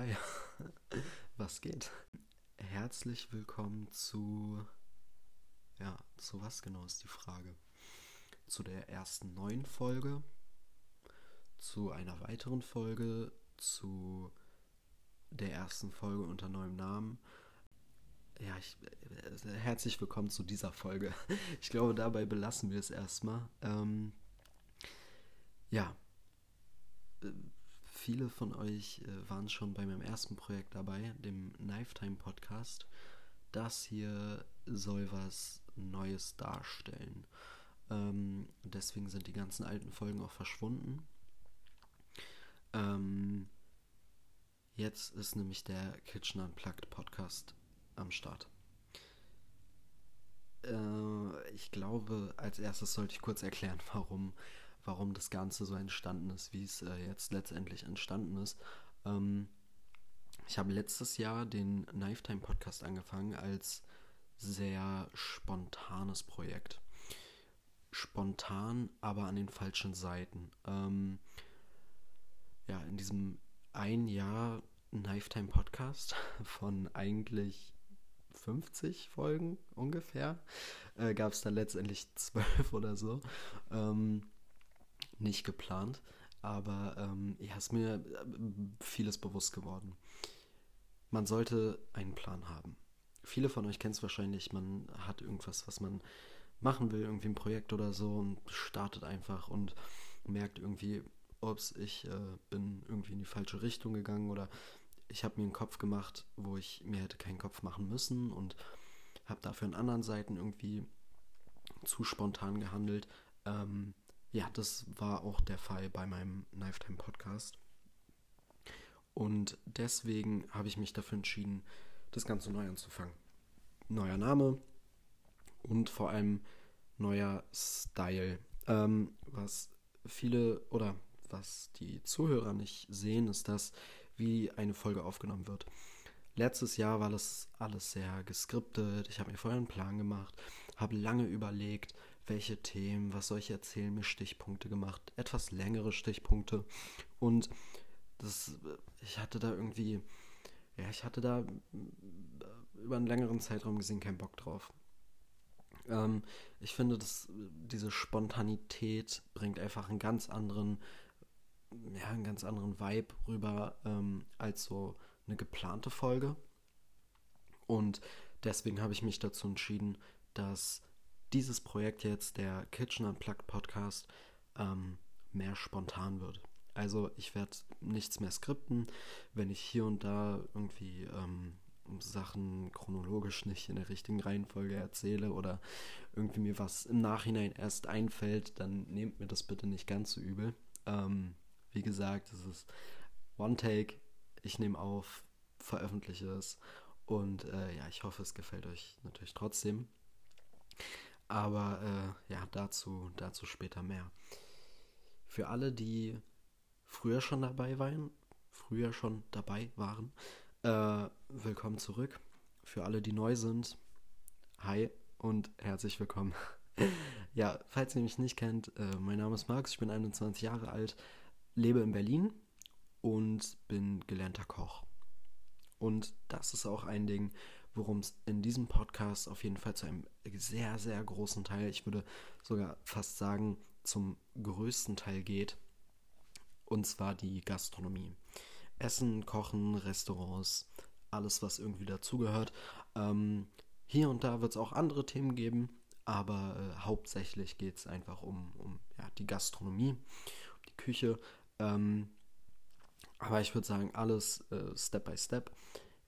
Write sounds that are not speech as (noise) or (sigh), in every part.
Hi, (laughs) was geht? Herzlich willkommen zu. Ja, zu was genau ist die Frage? Zu der ersten neuen Folge, zu einer weiteren Folge, zu der ersten Folge unter neuem Namen. Ja, ich, äh, herzlich willkommen zu dieser Folge. (laughs) Ich glaube, dabei belassen wir es erstmal. Ähm, ja, äh, viele von euch äh, waren schon bei meinem ersten Projekt dabei, dem Knifetime Podcast. Das hier soll was Neues darstellen. Ähm, deswegen sind die ganzen alten Folgen auch verschwunden. Ähm, jetzt ist nämlich der Kitchen Unplugged Podcast am Start. Äh, ich glaube, als erstes sollte ich kurz erklären, (laughs) warum warum das Ganze so entstanden ist, wie es äh, jetzt letztendlich entstanden ist. Ähm, ich habe letztes Jahr den Knifetime Podcast angefangen als sehr spontanes Projekt. Spontan, aber an den falschen Seiten. Ähm, ja, in diesem ein Jahr Knifetime Podcast (laughs) von eigentlich 50 Folgen ungefähr äh, gab es dann letztendlich (laughs) zwölf oder so. Ähm, nicht geplant, aber ähm, ja, ist mir äh, vieles bewusst geworden. Man sollte einen Plan haben. Viele von euch kennen es wahrscheinlich, man hat irgendwas, was man machen will, irgendwie ein Projekt oder so und startet einfach und merkt irgendwie, ups, ich äh, bin irgendwie in die falsche Richtung gegangen oder ich habe mir einen Kopf gemacht, wo ich mir hätte keinen Kopf machen müssen und habe dafür an anderen Seiten irgendwie zu spontan gehandelt. Ähm, ja, das war auch der Fall bei meinem Lifetime Podcast. Und deswegen habe ich mich dafür entschieden, das Ganze neu anzufangen. Neuer Name und vor allem neuer Style. Ähm, was viele oder was die Zuhörer nicht sehen, ist das, wie eine Folge aufgenommen wird. Letztes Jahr war das alles sehr geskriptet. Ich habe mir vorher einen Plan gemacht, habe lange überlegt, welche Themen, was soll ich erzählen, mir Stichpunkte gemacht, etwas längere Stichpunkte und das, ich hatte da irgendwie, ja, ich hatte da über einen längeren Zeitraum gesehen keinen Bock drauf. Ähm, ich finde, dass diese Spontanität bringt einfach einen ganz anderen, ja, einen ganz anderen Vibe rüber ähm, als so eine geplante Folge. Und deswegen habe ich mich dazu entschieden, dass dieses Projekt jetzt, der Kitchen Unplugged Podcast, ähm, mehr spontan wird. Also ich werde nichts mehr skripten, wenn ich hier und da irgendwie ähm, Sachen chronologisch nicht in der richtigen Reihenfolge erzähle oder irgendwie mir was im Nachhinein erst einfällt, dann nehmt mir das bitte nicht ganz so übel. Ähm, wie gesagt, es ist One Take, ich nehme auf, veröffentliche es und äh, ja, ich hoffe, es gefällt euch natürlich trotzdem. Aber äh, ja, dazu, dazu später mehr. Für alle, die früher schon dabei waren, früher schon dabei waren, äh, willkommen zurück. Für alle, die neu sind, hi und herzlich willkommen. (laughs) ja, falls ihr mich nicht kennt, äh, mein Name ist Max, ich bin 21 Jahre alt, lebe in Berlin und bin gelernter Koch. Und das ist auch ein Ding, worum es in diesem Podcast auf jeden Fall zu einem sehr, sehr großen Teil, ich würde sogar fast sagen, zum größten Teil geht. Und zwar die Gastronomie. Essen, Kochen, Restaurants, alles, was irgendwie dazugehört. Ähm, hier und da wird es auch andere Themen geben, aber äh, hauptsächlich geht es einfach um, um ja, die Gastronomie, um die Küche. Ähm, aber ich würde sagen, alles äh, Step by Step.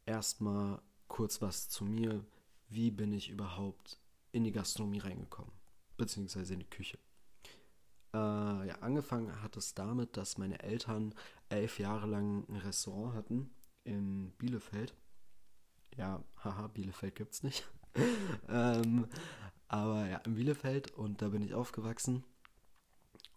Erstmal kurz was zu mir. Wie bin ich überhaupt in die Gastronomie reingekommen? Beziehungsweise in die Küche. Äh, ja, angefangen hat es damit, dass meine Eltern elf Jahre lang ein Restaurant hatten in Bielefeld. Ja, haha, Bielefeld gibt's nicht. (laughs) ähm, aber ja, in Bielefeld und da bin ich aufgewachsen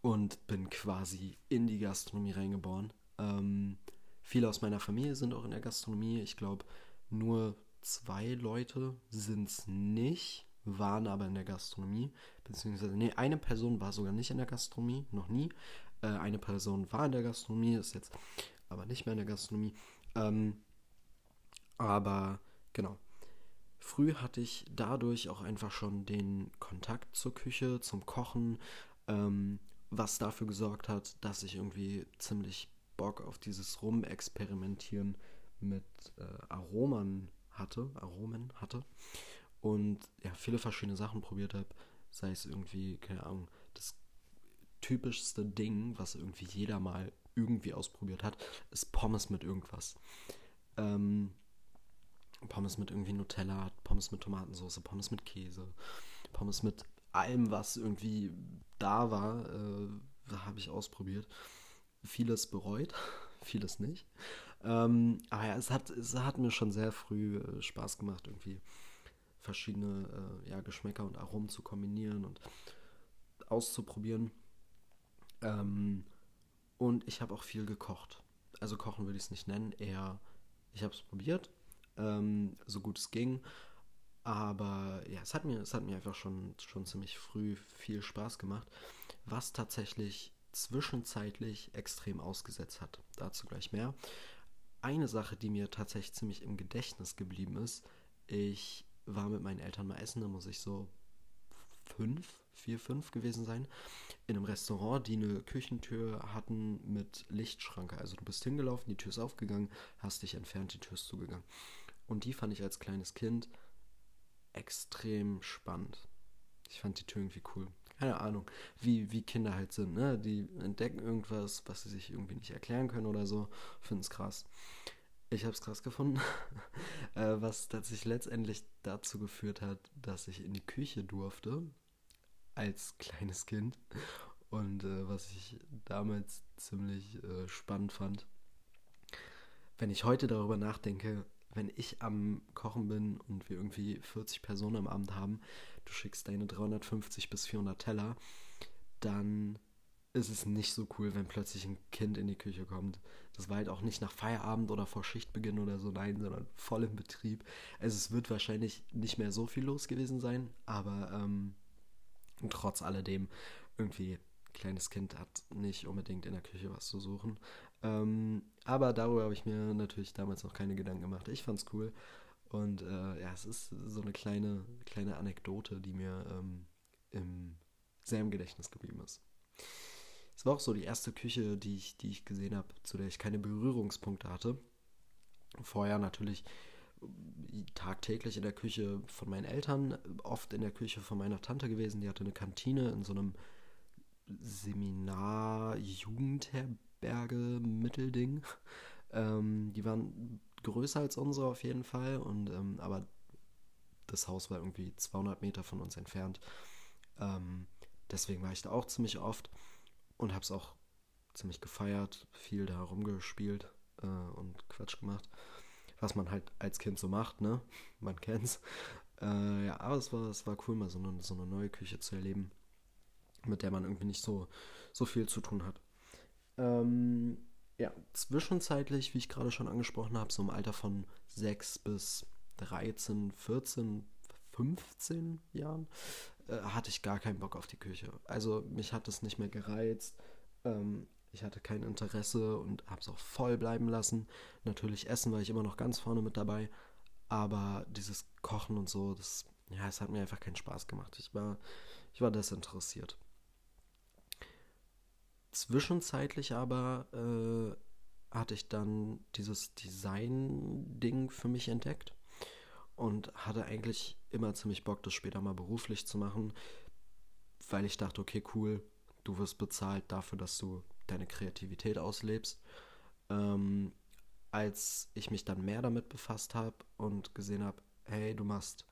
und bin quasi in die Gastronomie reingeboren. Ähm, viele aus meiner Familie sind auch in der Gastronomie. Ich glaube, nur zwei Leute sind es nicht, waren aber in der Gastronomie. Beziehungsweise, nee, eine Person war sogar nicht in der Gastronomie, noch nie. Äh, eine Person war in der Gastronomie, ist jetzt aber nicht mehr in der Gastronomie. Ähm, aber genau. Früh hatte ich dadurch auch einfach schon den Kontakt zur Küche, zum Kochen, ähm, was dafür gesorgt hat, dass ich irgendwie ziemlich Bock auf dieses Rumexperimentieren mit äh, Aromen hatte, Aromen hatte und ja, viele verschiedene Sachen probiert habe, sei es irgendwie, keine Ahnung, das typischste Ding, was irgendwie jeder mal irgendwie ausprobiert hat, ist Pommes mit irgendwas. Ähm, Pommes mit irgendwie Nutella, Pommes mit Tomatensauce, Pommes mit Käse, Pommes mit allem, was irgendwie da war, äh, habe ich ausprobiert. Vieles bereut, (laughs) vieles nicht. Ähm, aber ja, es hat, es hat mir schon sehr früh äh, Spaß gemacht, irgendwie verschiedene äh, ja, Geschmäcker und Aromen zu kombinieren und auszuprobieren. Ähm, und ich habe auch viel gekocht. Also kochen würde ich es nicht nennen, eher ich habe es probiert, ähm, so gut es ging. Aber ja, es hat mir, es hat mir einfach schon, schon ziemlich früh viel Spaß gemacht, was tatsächlich zwischenzeitlich extrem ausgesetzt hat. Dazu gleich mehr. Eine Sache, die mir tatsächlich ziemlich im Gedächtnis geblieben ist, ich war mit meinen Eltern mal essen, da muss ich so fünf, vier, fünf gewesen sein, in einem Restaurant, die eine Küchentür hatten mit Lichtschranke. Also du bist hingelaufen, die Tür ist aufgegangen, hast dich entfernt, die Tür ist zugegangen. Und die fand ich als kleines Kind extrem spannend. Ich fand die Tür irgendwie cool. Keine Ahnung, wie, wie Kinder halt sind, ne? Die entdecken irgendwas, was sie sich irgendwie nicht erklären können oder so, finden es krass. Ich habe es krass gefunden, (laughs) äh, was tatsächlich letztendlich dazu geführt hat, dass ich in die Küche durfte als kleines Kind und äh, was ich damals ziemlich äh, spannend fand. Wenn ich heute darüber nachdenke, wenn ich am Kochen bin und wir irgendwie 40 Personen am Abend haben, du schickst deine 350 bis 400 Teller, dann ist es nicht so cool, wenn plötzlich ein Kind in die Küche kommt. Das war halt auch nicht nach Feierabend oder vor Schichtbeginn oder so, nein, sondern voll im Betrieb. Also es wird wahrscheinlich nicht mehr so viel los gewesen sein, aber ähm, trotz alledem irgendwie kleines Kind hat nicht unbedingt in der Küche was zu suchen. Ähm, aber darüber habe ich mir natürlich damals noch keine Gedanken gemacht. Ich fand es cool. Und äh, ja, es ist so eine kleine, kleine Anekdote, die mir ähm, im, sehr im Gedächtnis geblieben ist. Es war auch so die erste Küche, die ich, die ich gesehen habe, zu der ich keine Berührungspunkte hatte. Vorher natürlich tagtäglich in der Küche von meinen Eltern, oft in der Küche von meiner Tante gewesen. Die hatte eine Kantine in so einem Seminar, Jugendherberge, Mittelding. Ähm, die waren größer als unsere auf jeden Fall, und, ähm, aber das Haus war irgendwie 200 Meter von uns entfernt. Ähm, deswegen war ich da auch ziemlich oft und habe es auch ziemlich gefeiert, viel da rumgespielt äh, und Quatsch gemacht. Was man halt als Kind so macht, ne? Man kennt's. Äh, ja, aber es war, es war cool, mal so eine, so eine neue Küche zu erleben, mit der man irgendwie nicht so, so viel zu tun hat. Ähm, ja, zwischenzeitlich, wie ich gerade schon angesprochen habe, so im Alter von 6 bis 13, 14, 15 Jahren, äh, hatte ich gar keinen Bock auf die Küche. Also mich hat es nicht mehr gereizt. Ähm, ich hatte kein Interesse und habe es auch voll bleiben lassen. Natürlich Essen war ich immer noch ganz vorne mit dabei. Aber dieses Kochen und so, das, ja, es hat mir einfach keinen Spaß gemacht. Ich war, ich war desinteressiert. Zwischenzeitlich aber äh, hatte ich dann dieses Design-Ding für mich entdeckt und hatte eigentlich immer ziemlich Bock, das später mal beruflich zu machen, weil ich dachte, okay, cool, du wirst bezahlt dafür, dass du deine Kreativität auslebst. Ähm, als ich mich dann mehr damit befasst habe und gesehen habe, hey, du machst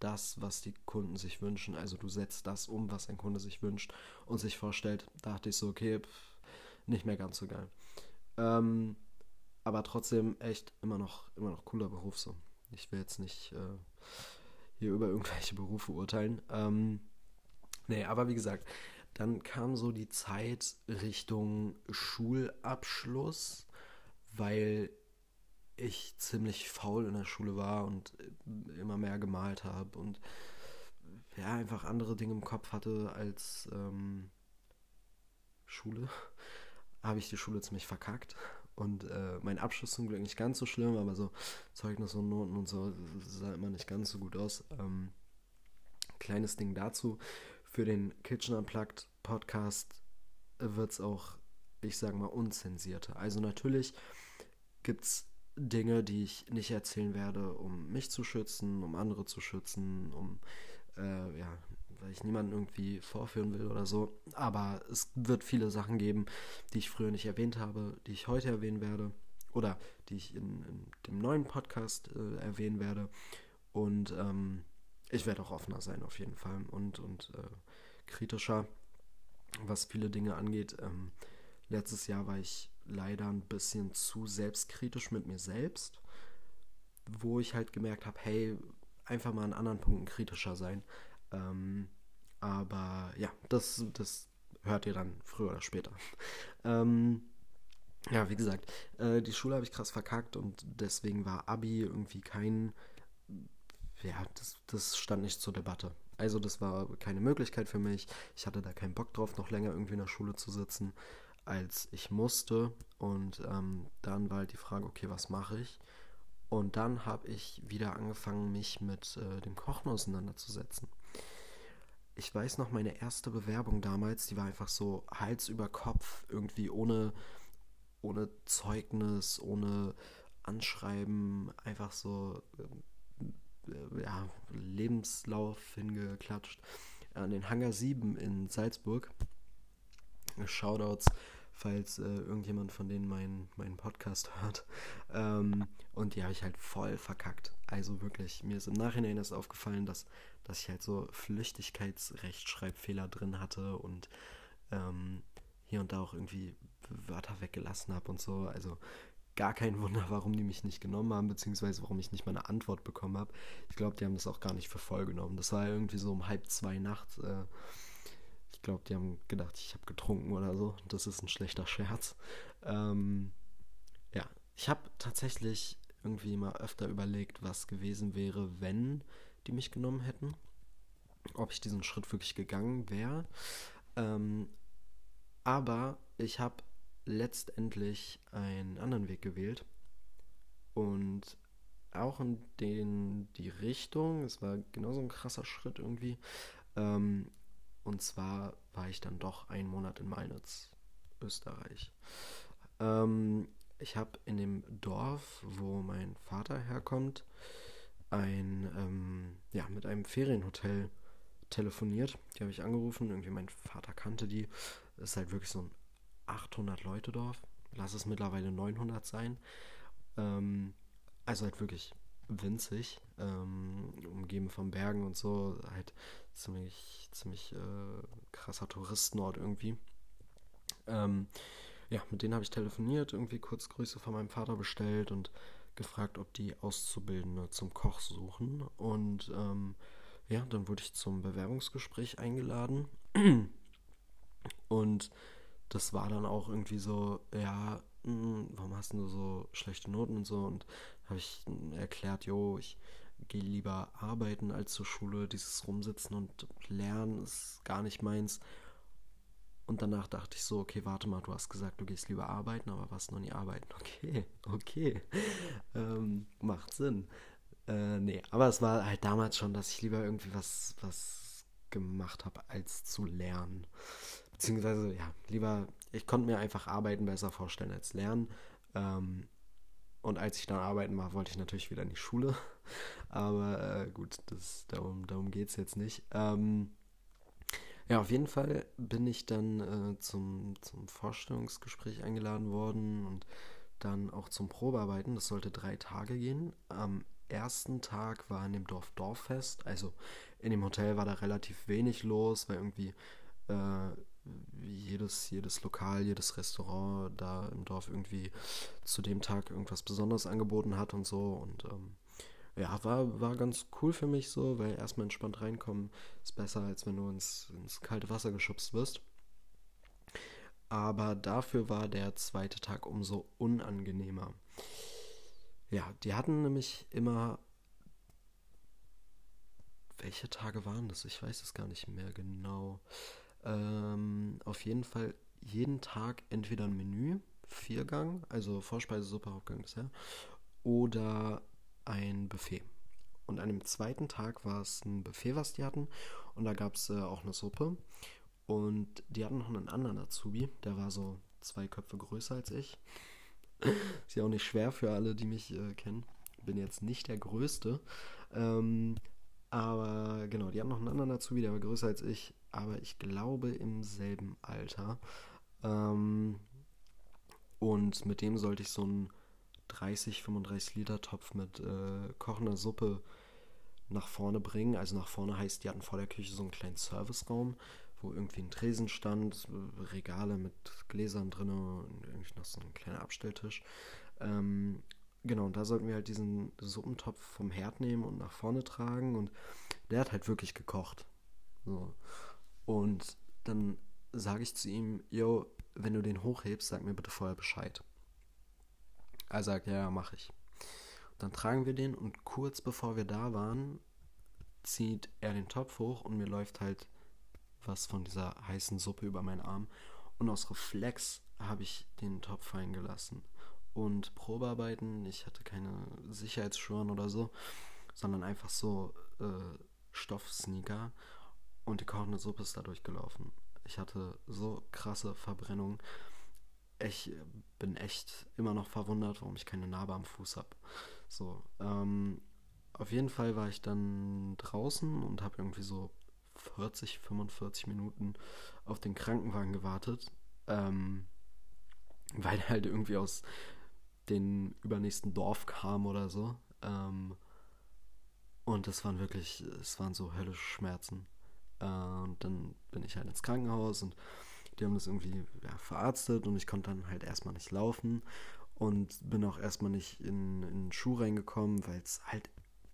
das, was die Kunden sich wünschen, also du setzt das um, was ein Kunde sich wünscht und sich vorstellt, dachte ich so, okay, pff, nicht mehr ganz so geil. Ähm, aber trotzdem echt immer noch, immer noch cooler Beruf so. Ich will jetzt nicht äh, hier über irgendwelche Berufe urteilen. Ähm, nee, aber wie gesagt, dann kam so die Zeit Richtung Schulabschluss, weil ich ziemlich faul in der Schule war und immer mehr gemalt habe und ja, einfach andere Dinge im Kopf hatte als ähm, Schule, (laughs) habe ich die Schule ziemlich verkackt Und äh, mein Abschluss zum Glück nicht ganz so schlimm, aber so Zeugnis und Noten und so sah immer nicht ganz so gut aus. Ähm, kleines Ding dazu. Für den Kitchen Unplugged Podcast wird es auch, ich sage mal, unzensierter. Also natürlich gibt es Dinge, die ich nicht erzählen werde, um mich zu schützen, um andere zu schützen, um äh, ja, weil ich niemanden irgendwie vorführen will oder so. Aber es wird viele Sachen geben, die ich früher nicht erwähnt habe, die ich heute erwähnen werde oder die ich in, in dem neuen Podcast äh, erwähnen werde. Und ähm, ich werde auch offener sein auf jeden Fall und, und äh, kritischer, was viele Dinge angeht. Ähm, letztes Jahr war ich leider ein bisschen zu selbstkritisch mit mir selbst, wo ich halt gemerkt habe, hey, einfach mal an anderen Punkten kritischer sein. Ähm, aber ja, das, das hört ihr dann früher oder später. (laughs) ähm, ja, wie gesagt, äh, die Schule habe ich krass verkackt und deswegen war Abi irgendwie kein. Ja, das, das stand nicht zur Debatte. Also, das war keine Möglichkeit für mich. Ich hatte da keinen Bock drauf, noch länger irgendwie in der Schule zu sitzen, als ich musste. Und ähm, dann war halt die Frage, okay, was mache ich? Und dann habe ich wieder angefangen, mich mit äh, dem Kochen auseinanderzusetzen. Ich weiß noch, meine erste Bewerbung damals, die war einfach so Hals über Kopf, irgendwie ohne, ohne Zeugnis, ohne Anschreiben, einfach so äh, ja, Lebenslauf hingeklatscht. An den Hangar 7 in Salzburg. Shoutouts falls äh, irgendjemand von denen meinen mein Podcast (laughs) hört. Ähm, und die habe ich halt voll verkackt. Also wirklich, mir ist im Nachhinein erst aufgefallen, dass, dass ich halt so Flüchtigkeitsrechtschreibfehler drin hatte und ähm, hier und da auch irgendwie Wörter weggelassen habe und so. Also gar kein (laughs) Wunder, warum die mich nicht genommen haben, beziehungsweise warum ich nicht mal eine Antwort bekommen habe. Ich glaube, die haben das auch gar nicht für voll genommen. Das war irgendwie so um halb zwei nachts. Äh, ich glaube, die haben gedacht, ich habe getrunken oder so. Das ist ein schlechter Scherz. Ähm, ja, ich habe tatsächlich irgendwie mal öfter überlegt, was gewesen wäre, wenn die mich genommen hätten. Ob ich diesen Schritt wirklich gegangen wäre. Ähm, aber ich habe letztendlich einen anderen Weg gewählt. Und auch in den, die Richtung, es war genauso ein krasser Schritt irgendwie, ähm, und zwar war ich dann doch einen Monat in Mainz, Österreich. Ähm, ich habe in dem Dorf, wo mein Vater herkommt, ein, ähm, ja, mit einem Ferienhotel telefoniert. Die habe ich angerufen. Irgendwie mein Vater kannte die. Das ist halt wirklich so ein 800-Leute-Dorf. Lass es mittlerweile 900 sein. Ähm, also halt wirklich winzig, ähm, umgeben von Bergen und so, halt ziemlich, ziemlich äh, krasser Touristenort irgendwie. Ähm, ja, mit denen habe ich telefoniert, irgendwie kurz Grüße von meinem Vater bestellt und gefragt, ob die Auszubildende zum Koch suchen. Und ähm, ja, dann wurde ich zum Bewerbungsgespräch eingeladen. (clears throat) Und das war dann auch irgendwie so, ja, hm, warum hast du so schlechte Noten und so? Und habe ich erklärt, jo, ich gehe lieber arbeiten als zur Schule. Dieses Rumsitzen und Lernen ist gar nicht meins. Und danach dachte ich so, okay, warte mal, du hast gesagt, du gehst lieber arbeiten, aber warst noch nie arbeiten. (laughs) Okay, okay. ähm, macht Sinn. Äh, nee, aber es war halt damals schon, dass ich lieber irgendwie was, was gemacht habe, als zu lernen. Beziehungsweise, ja, lieber, ich konnte mir einfach Arbeiten besser vorstellen als Lernen. Ähm, und als ich dann arbeiten war, wollte ich natürlich wieder in die Schule. (laughs) Aber äh, gut, das, darum, darum geht es jetzt nicht. Ähm, ja, auf jeden Fall bin ich dann äh, zum, zum Vorstellungsgespräch eingeladen worden und dann auch zum Probearbeiten. Das sollte drei Tage gehen. Am ersten Tag war in dem Dorf Dorffest. Also in dem Hotel war da relativ wenig los, weil irgendwie äh, jedes, jedes Lokal, jedes Restaurant da im Dorf irgendwie zu dem Tag irgendwas Besonderes angeboten hat und so. Und ähm, ja, war, war ganz cool für mich so, weil erstmal entspannt reinkommen ist besser, als wenn du ins, ins kalte Wasser geschubst wirst. Aber dafür war der zweite Tag umso unangenehmer. Ja, die hatten nämlich immer. Welche Tage waren das? Ich weiß es gar nicht mehr genau. Ähm, auf jeden Fall jeden Tag entweder ein Menü Viergang, also Vorspeise, Suppe, Hauptgang, Dessert, oder ein Buffet. Und an dem zweiten Tag war es ein Buffet, was die hatten. Und da gab es äh, auch eine Suppe. Und die hatten noch einen anderen Azubi, der war so zwei Köpfe größer als ich. (laughs) Ist ja auch nicht schwer für alle, die mich äh, kennen. Bin jetzt nicht der Größte. Ähm, aber genau, die hatten noch einen anderen Azubi, der war größer als ich. Aber ich glaube im selben Alter. Ähm, und mit dem sollte ich so einen 30, 35 Liter Topf mit äh, kochender Suppe nach vorne bringen. Also nach vorne heißt, die hatten vor der Küche so einen kleinen Serviceraum, wo irgendwie ein Tresen stand, Regale mit Gläsern drin und irgendwie noch so ein kleiner Abstelltisch. Ähm, genau, und da sollten wir halt diesen Suppentopf vom Herd nehmen und nach vorne tragen. Und der hat halt wirklich gekocht. So. Und dann sage ich zu ihm, yo, wenn du den hochhebst, sag mir bitte vorher Bescheid. Er sagt, ja, ja, mach ich. Dann tragen wir den und kurz bevor wir da waren, zieht er den Topf hoch und mir läuft halt was von dieser heißen Suppe über meinen Arm. Und aus Reflex habe ich den Topf fallen gelassen. Und Probearbeiten, ich hatte keine Sicherheitsschuhe oder so, sondern einfach so äh, Stoffsneaker. Und die kochende Suppe ist dadurch gelaufen. Ich hatte so krasse Verbrennung. Ich bin echt immer noch verwundert, warum ich keine Narbe am Fuß habe. So, ähm, auf jeden Fall war ich dann draußen und habe irgendwie so 40, 45 Minuten auf den Krankenwagen gewartet, ähm, weil er halt irgendwie aus dem übernächsten Dorf kam oder so. Ähm, und es waren wirklich, es waren so höllische Schmerzen. Äh, und dann bin ich halt ins Krankenhaus und die haben das irgendwie ja, verarztet und ich konnte dann halt erstmal nicht laufen und bin auch erstmal nicht in, in den Schuh reingekommen, weil es halt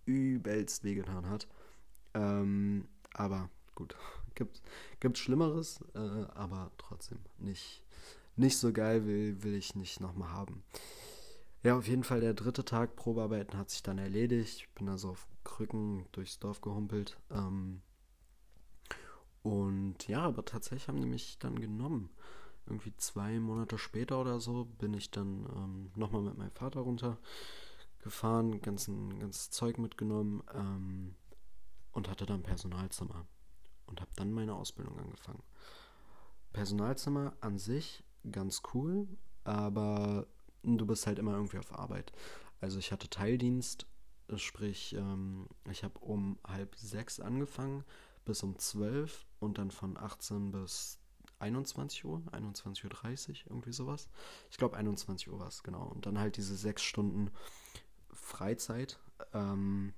übelst wehgetan hat. Ähm, aber gut, (laughs) gibt gibt Schlimmeres, äh, aber trotzdem nicht nicht so geil will will ich nicht nochmal haben. Ja, auf jeden Fall der dritte Tag Probearbeiten hat sich dann erledigt. Ich bin also auf Krücken durchs Dorf gehumpelt. Ähm, und ja, aber tatsächlich haben die mich dann genommen. Irgendwie zwei Monate später oder so bin ich dann ähm, nochmal mit meinem Vater runtergefahren, ganzen, ganzes Zeug mitgenommen ähm, und hatte dann Personalzimmer und habe dann meine Ausbildung angefangen. Personalzimmer an sich ganz cool, aber du bist halt immer irgendwie auf Arbeit. Also ich hatte Teildienst, sprich, ähm, ich habe um halb sechs angefangen bis um 12 und dann von 18 bis 21 Uhr, 21.30 Uhr, irgendwie sowas. Ich glaube 21 Uhr war es, genau. Und dann halt diese sechs Stunden Freizeit, ähm,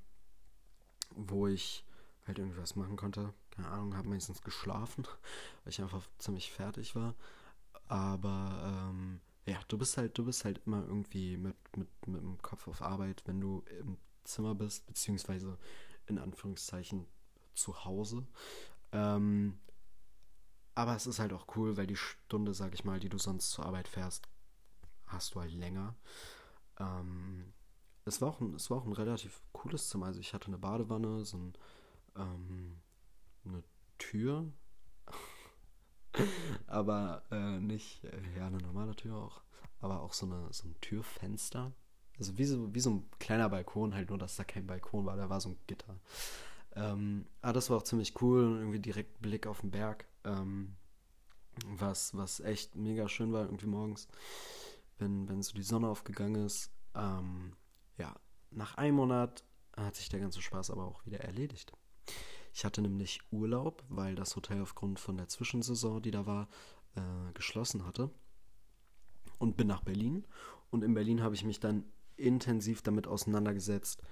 wo ich halt irgendwas machen konnte. Keine Ahnung, habe meistens geschlafen, (laughs) weil ich einfach ziemlich fertig war. Aber ähm, ja, du bist halt, du bist halt immer irgendwie mit, mit, mit dem Kopf auf Arbeit, wenn du im Zimmer bist, beziehungsweise in Anführungszeichen zu Hause. Ähm, aber es ist halt auch cool, weil die Stunde, sag ich mal, die du sonst zur Arbeit fährst, hast du halt länger. Ähm, es, war auch ein, es war auch ein relativ cooles Zimmer. Also ich hatte eine Badewanne, so ein, ähm, eine Tür. (laughs) aber äh, nicht, äh, ja, eine normale Tür auch. Aber auch so, eine, so ein Türfenster. Also wie so, wie so ein kleiner Balkon, halt nur, dass da kein Balkon war, da war so ein Gitter. Ähm, aber das war auch ziemlich cool und irgendwie direkt Blick auf den Berg. Ähm, was, was echt mega schön war, irgendwie morgens, wenn, wenn so die Sonne aufgegangen ist. Ähm, ja, nach einem Monat hat sich der ganze Spaß aber auch wieder erledigt. Ich hatte nämlich Urlaub, weil das Hotel aufgrund von der Zwischensaison, die da war, äh, geschlossen hatte. Und bin nach Berlin. Und in Berlin habe ich mich dann intensiv damit auseinandergesetzt,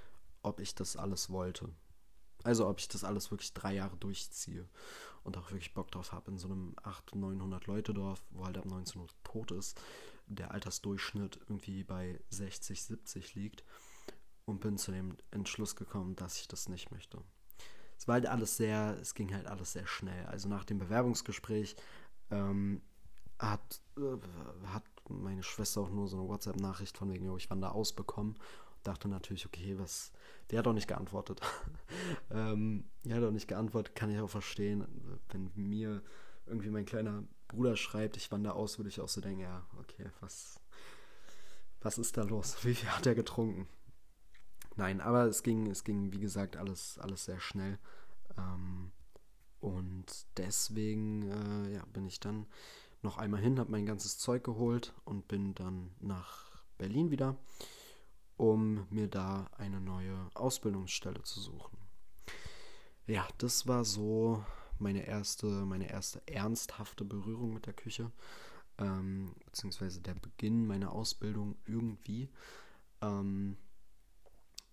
ob ich das alles wollte. Also ob ich das alles wirklich drei Jahre durchziehe und auch wirklich Bock drauf habe in so einem 800, 900 Leute Dorf, wo halt ab 19 Uhr tot ist, der Altersdurchschnitt irgendwie bei 60, 70 liegt und bin zu dem Entschluss gekommen, dass ich das nicht möchte. Es war halt alles sehr, es ging halt alles sehr schnell. Also nach dem Bewerbungsgespräch ähm, hat, äh, hat meine Schwester auch nur so eine WhatsApp-Nachricht von wegen, ich wandere ausbekommen dachte natürlich, okay, was. Der hat auch nicht geantwortet. (laughs) ähm, der hat auch nicht geantwortet, kann ich auch verstehen, wenn mir irgendwie mein kleiner Bruder schreibt, ich wandere aus, würde ich auch so denken, ja, okay, was, was ist da los? Wie viel hat er getrunken? Nein, aber es ging, es ging, wie gesagt, alles, alles sehr schnell. Ähm, und deswegen äh, ja, bin ich dann noch einmal hin, habe mein ganzes Zeug geholt und bin dann nach Berlin wieder, um mir da eine neue Ausbildungsstelle zu suchen. Ja, das war so meine erste, meine erste ernsthafte Berührung mit der Küche, ähm, beziehungsweise der Beginn meiner Ausbildung irgendwie. Ähm,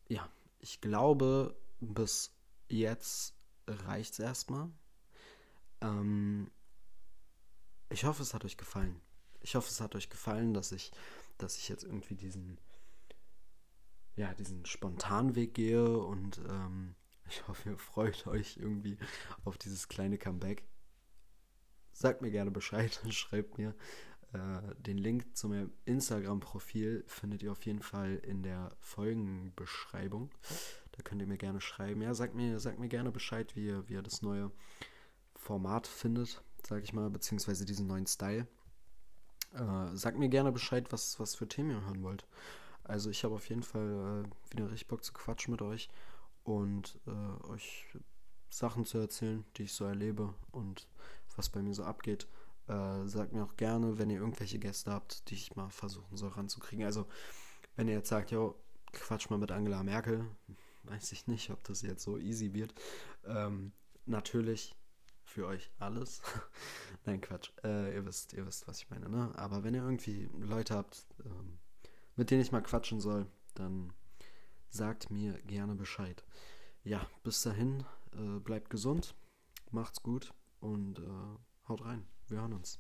ja, ich glaube, bis jetzt reicht es erstmal. Ähm, ich hoffe, es hat euch gefallen. Ich hoffe, es hat euch gefallen, dass ich, dass ich jetzt irgendwie diesen, ja, diesen spontanen Weg gehe und ähm, (laughs) ich hoffe, ihr freut euch irgendwie auf dieses kleine Comeback. Sagt mir gerne Bescheid, (laughs) schreibt mir, äh, den Link zu meinem Instagram-Profil findet ihr auf jeden Fall in der Folgenbeschreibung. Da könnt ihr mir gerne schreiben. Ja, sagt mir, sagt mir gerne Bescheid, wie ihr, wie ihr das neue Format findet, sag ich mal, beziehungsweise diesen neuen Style. Äh, sagt mir gerne Bescheid, was, was für Themen ihr hören wollt. Also ich habe auf jeden Fall äh, wieder richtig Bock zu quatschen mit euch und äh, euch Sachen zu erzählen, die ich so erlebe und was bei mir so abgeht. Äh, sagt mir auch gerne, wenn ihr irgendwelche Gäste habt, die ich mal versuchen soll ranzukriegen. Also, wenn ihr jetzt sagt, jo, quatsch mal mit Angela Merkel, weiß ich nicht, ob das jetzt so easy wird. Ähm, natürlich für euch alles. (laughs) Nein, Quatsch. Äh, ihr wisst, ihr wisst, was ich meine, ne? Aber wenn ihr irgendwie Leute habt, ähm, mit denen ich mal quatschen soll, dann sagt mir gerne Bescheid. Ja, bis dahin, äh, bleibt gesund, macht's gut und äh, haut rein. Wir hören uns.